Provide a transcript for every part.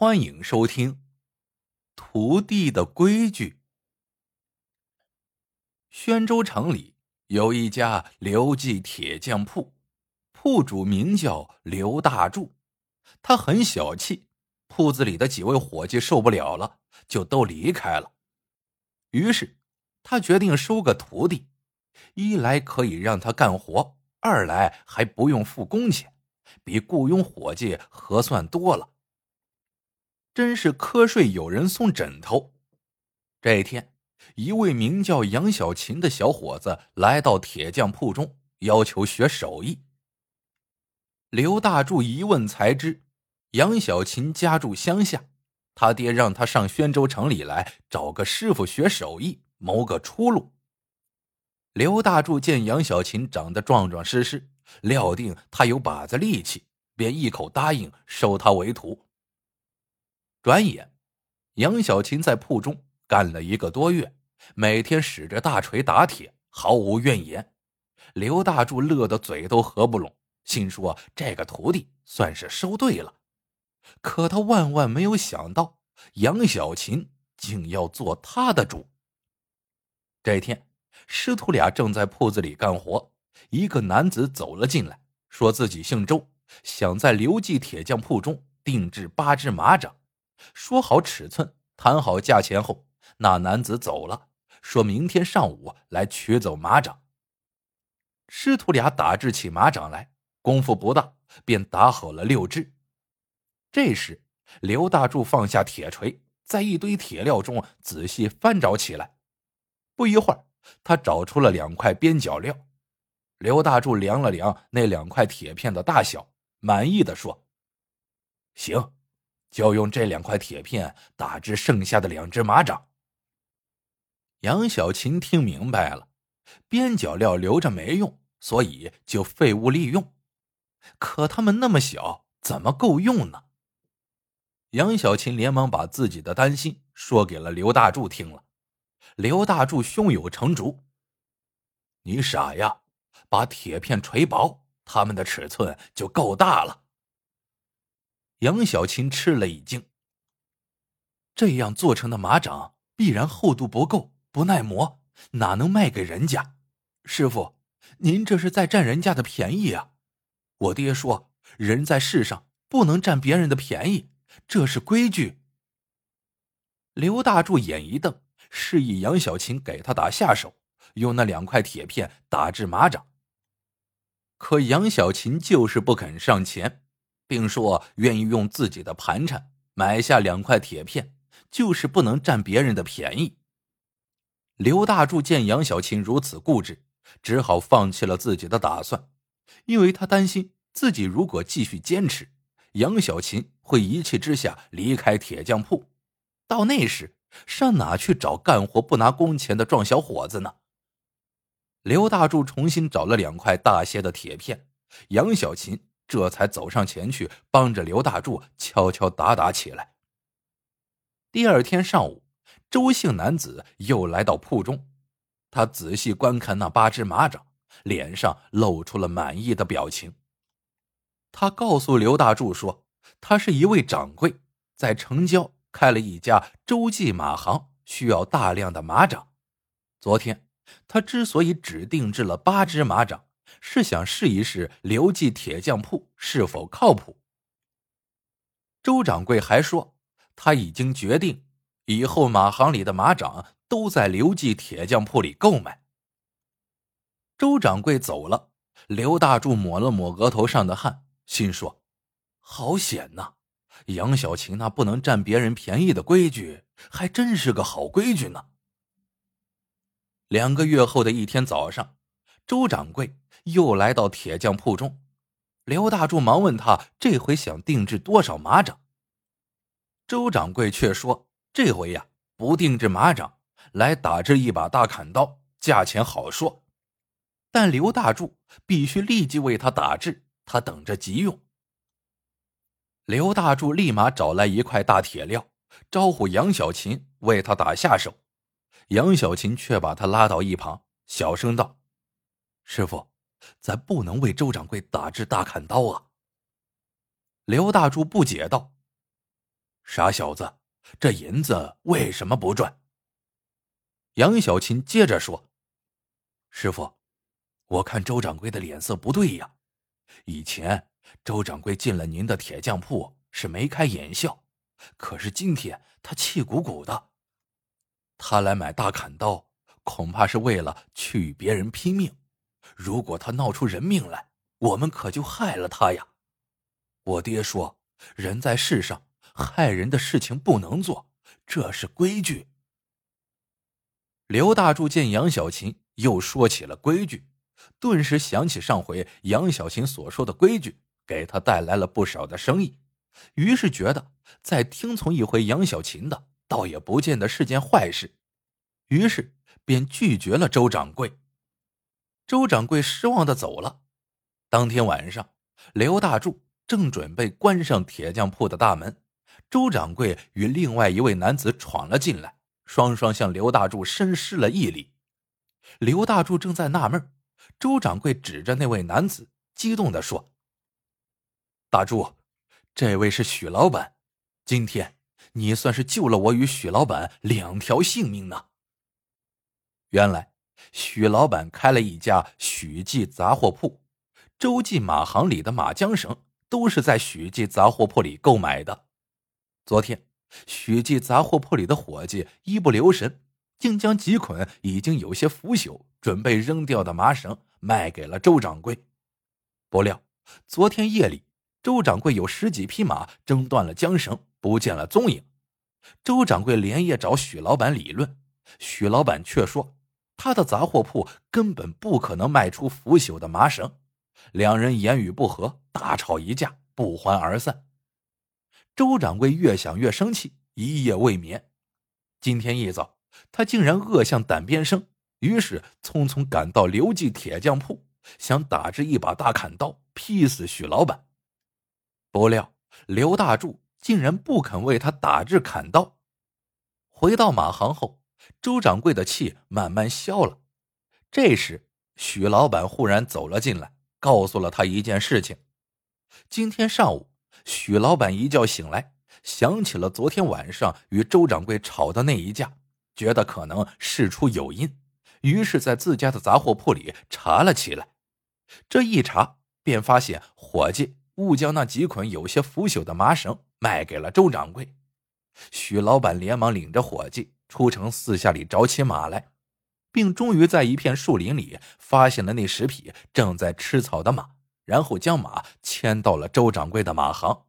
欢迎收听《徒弟的规矩》。宣州城里有一家刘记铁匠铺，铺主名叫刘大柱，他很小气，铺子里的几位伙计受不了了，就都离开了。于是他决定收个徒弟，一来可以让他干活，二来还不用付工钱，比雇佣伙计合算多了。真是瞌睡有人送枕头。这一天，一位名叫杨小琴的小伙子来到铁匠铺中，要求学手艺。刘大柱一问才知，杨小琴家住乡下，他爹让他上宣州城里来找个师傅学手艺，谋个出路。刘大柱见杨小琴长得壮壮实实，料定他有把子力气，便一口答应收他为徒。转眼，杨小琴在铺中干了一个多月，每天使着大锤打铁，毫无怨言。刘大柱乐得嘴都合不拢，心说这个徒弟算是收对了。可他万万没有想到，杨小琴竟要做他的主。这天，师徒俩正在铺子里干活，一个男子走了进来，说自己姓周，想在刘记铁匠铺中定制八只马掌。说好尺寸，谈好价钱后，那男子走了，说明天上午来取走马掌。师徒俩打制起马掌来，功夫不大，便打好了六只。这时，刘大柱放下铁锤，在一堆铁料中仔细翻找起来。不一会儿，他找出了两块边角料。刘大柱量了量那两块铁片的大小，满意的说：“行。”就用这两块铁片打制剩下的两只马掌。杨小琴听明白了，边角料留着没用，所以就废物利用。可他们那么小，怎么够用呢？杨小琴连忙把自己的担心说给了刘大柱听了。刘大柱胸有成竹：“你傻呀，把铁片锤薄，他们的尺寸就够大了。”杨小琴吃了一惊。这样做成的马掌必然厚度不够，不耐磨，哪能卖给人家？师傅，您这是在占人家的便宜啊！我爹说，人在世上不能占别人的便宜，这是规矩。刘大柱眼一瞪，示意杨小琴给他打下手，用那两块铁片打制马掌。可杨小琴就是不肯上前。并说愿意用自己的盘缠买下两块铁片，就是不能占别人的便宜。刘大柱见杨小琴如此固执，只好放弃了自己的打算，因为他担心自己如果继续坚持，杨小琴会一气之下离开铁匠铺，到那时上哪去找干活不拿工钱的壮小伙子呢？刘大柱重新找了两块大些的铁片，杨小琴。这才走上前去，帮着刘大柱敲敲打打起来。第二天上午，周姓男子又来到铺中，他仔细观看那八只马掌，脸上露出了满意的表情。他告诉刘大柱说：“他是一位掌柜，在城郊开了一家周记马行，需要大量的马掌。昨天，他之所以只定制了八只马掌。”是想试一试刘记铁匠铺是否靠谱。周掌柜还说，他已经决定，以后马行里的马掌都在刘记铁匠铺里购买。周掌柜走了，刘大柱抹了抹额头上的汗，心说：“好险呐！杨小琴那不能占别人便宜的规矩，还真是个好规矩呢。”两个月后的一天早上。周掌柜又来到铁匠铺中，刘大柱忙问他：“这回想定制多少马掌？”周掌柜却说：“这回呀，不定制马掌，来打制一把大砍刀，价钱好说。但刘大柱必须立即为他打制，他等着急用。”刘大柱立马找来一块大铁料，招呼杨小琴为他打下手。杨小琴却把他拉到一旁，小声道。师傅，咱不能为周掌柜打制大砍刀啊！刘大柱不解道：“傻小子，这银子为什么不赚？”杨小琴接着说：“师傅，我看周掌柜的脸色不对呀。以前周掌柜进了您的铁匠铺是眉开眼笑，可是今天他气鼓鼓的。他来买大砍刀，恐怕是为了去与别人拼命。如果他闹出人命来，我们可就害了他呀。我爹说，人在世上，害人的事情不能做，这是规矩。”刘大柱见杨小琴又说起了规矩，顿时想起上回杨小琴所说的规矩，给他带来了不少的生意，于是觉得再听从一回杨小琴的，倒也不见得是件坏事，于是便拒绝了周掌柜。周掌柜失望的走了。当天晚上，刘大柱正准备关上铁匠铺的大门，周掌柜与另外一位男子闯了进来。双双向刘大柱深施了一礼。刘大柱正在纳闷，周掌柜指着那位男子，激动的说：“大柱，这位是许老板，今天你算是救了我与许老板两条性命呢。”原来，许老板开了一家许记杂货铺，周记马行里的马缰绳都是在许记杂货铺里购买的。昨天。许记杂货铺里的伙计一不留神，竟将几捆已经有些腐朽、准备扔掉的麻绳卖给了周掌柜。不料，昨天夜里，周掌柜有十几匹马挣断了缰绳，不见了踪影。周掌柜连夜找许老板理论，许老板却说他的杂货铺根本不可能卖出腐朽的麻绳。两人言语不和，大吵一架，不欢而散。周掌柜越想越生气，一夜未眠。今天一早，他竟然恶向胆边生，于是匆匆赶到刘记铁匠铺，想打制一把大砍刀劈死许老板。不料刘大柱竟然不肯为他打制砍刀。回到马行后，周掌柜的气慢慢消了。这时，许老板忽然走了进来，告诉了他一件事情：今天上午。许老板一觉醒来，想起了昨天晚上与周掌柜吵的那一架，觉得可能事出有因，于是，在自家的杂货铺里查了起来。这一查，便发现伙计误将那几捆有些腐朽的麻绳卖给了周掌柜。许老板连忙领着伙计出城四下里找起马来，并终于在一片树林里发现了那十匹正在吃草的马。然后将马牵到了周掌柜的马行。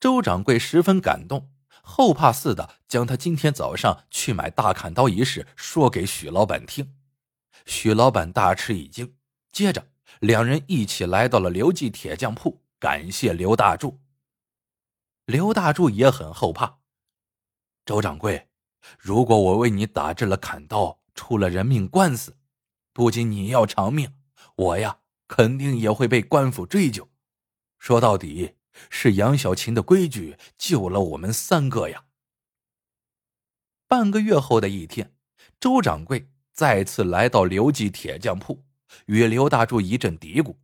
周掌柜十分感动，后怕似的将他今天早上去买大砍刀一事说给许老板听。许老板大吃一惊，接着两人一起来到了刘记铁匠铺，感谢刘大柱。刘大柱也很后怕。周掌柜，如果我为你打制了砍刀，出了人命官司，不仅你要偿命，我呀。肯定也会被官府追究。说到底，是杨小琴的规矩救了我们三个呀。半个月后的一天，周掌柜再次来到刘记铁匠铺，与刘大柱一阵嘀咕，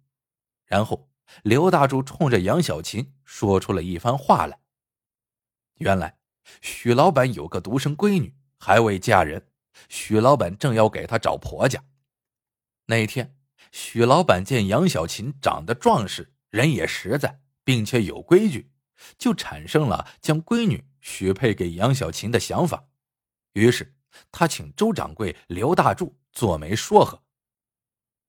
然后刘大柱冲着杨小琴说出了一番话来。原来，许老板有个独生闺女，还未嫁人，许老板正要给她找婆家。那天。许老板见杨小琴长得壮实，人也实在，并且有规矩，就产生了将闺女许配给杨小琴的想法。于是他请周掌柜刘大柱做媒说和。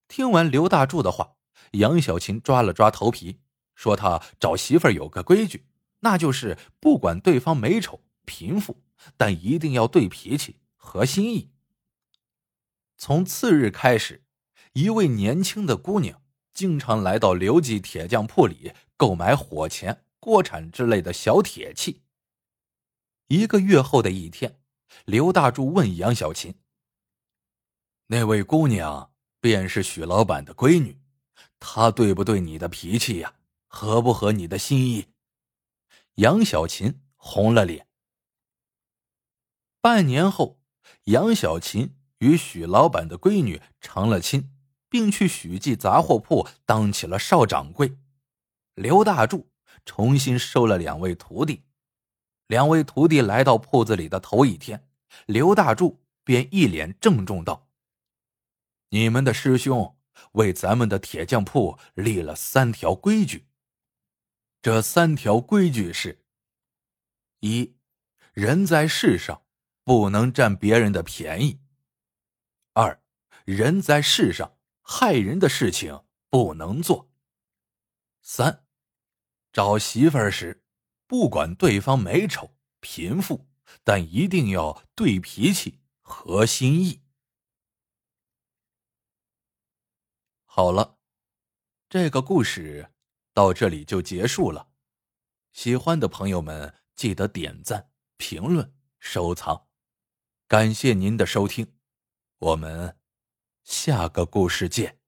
听完刘大柱的话，杨小琴抓了抓头皮，说：“他找媳妇有个规矩，那就是不管对方美丑贫富，但一定要对脾气合心意。”从次日开始。一位年轻的姑娘经常来到刘记铁匠铺里购买火钳、锅铲之类的小铁器。一个月后的一天，刘大柱问杨小琴：“那位姑娘便是许老板的闺女，她对不对你的脾气呀？合不合你的心意？”杨小琴红了脸。半年后，杨小琴与许老板的闺女成了亲。并去许记杂货铺当起了少掌柜，刘大柱重新收了两位徒弟，两位徒弟来到铺子里的头一天，刘大柱便一脸郑重道：“你们的师兄为咱们的铁匠铺立了三条规矩。这三条规矩是：一，人在世上不能占别人的便宜；二，人在世上害人的事情不能做；三，找媳妇儿时。”不管对方美丑、贫富，但一定要对脾气、合心意。好了，这个故事到这里就结束了。喜欢的朋友们记得点赞、评论、收藏，感谢您的收听，我们下个故事见。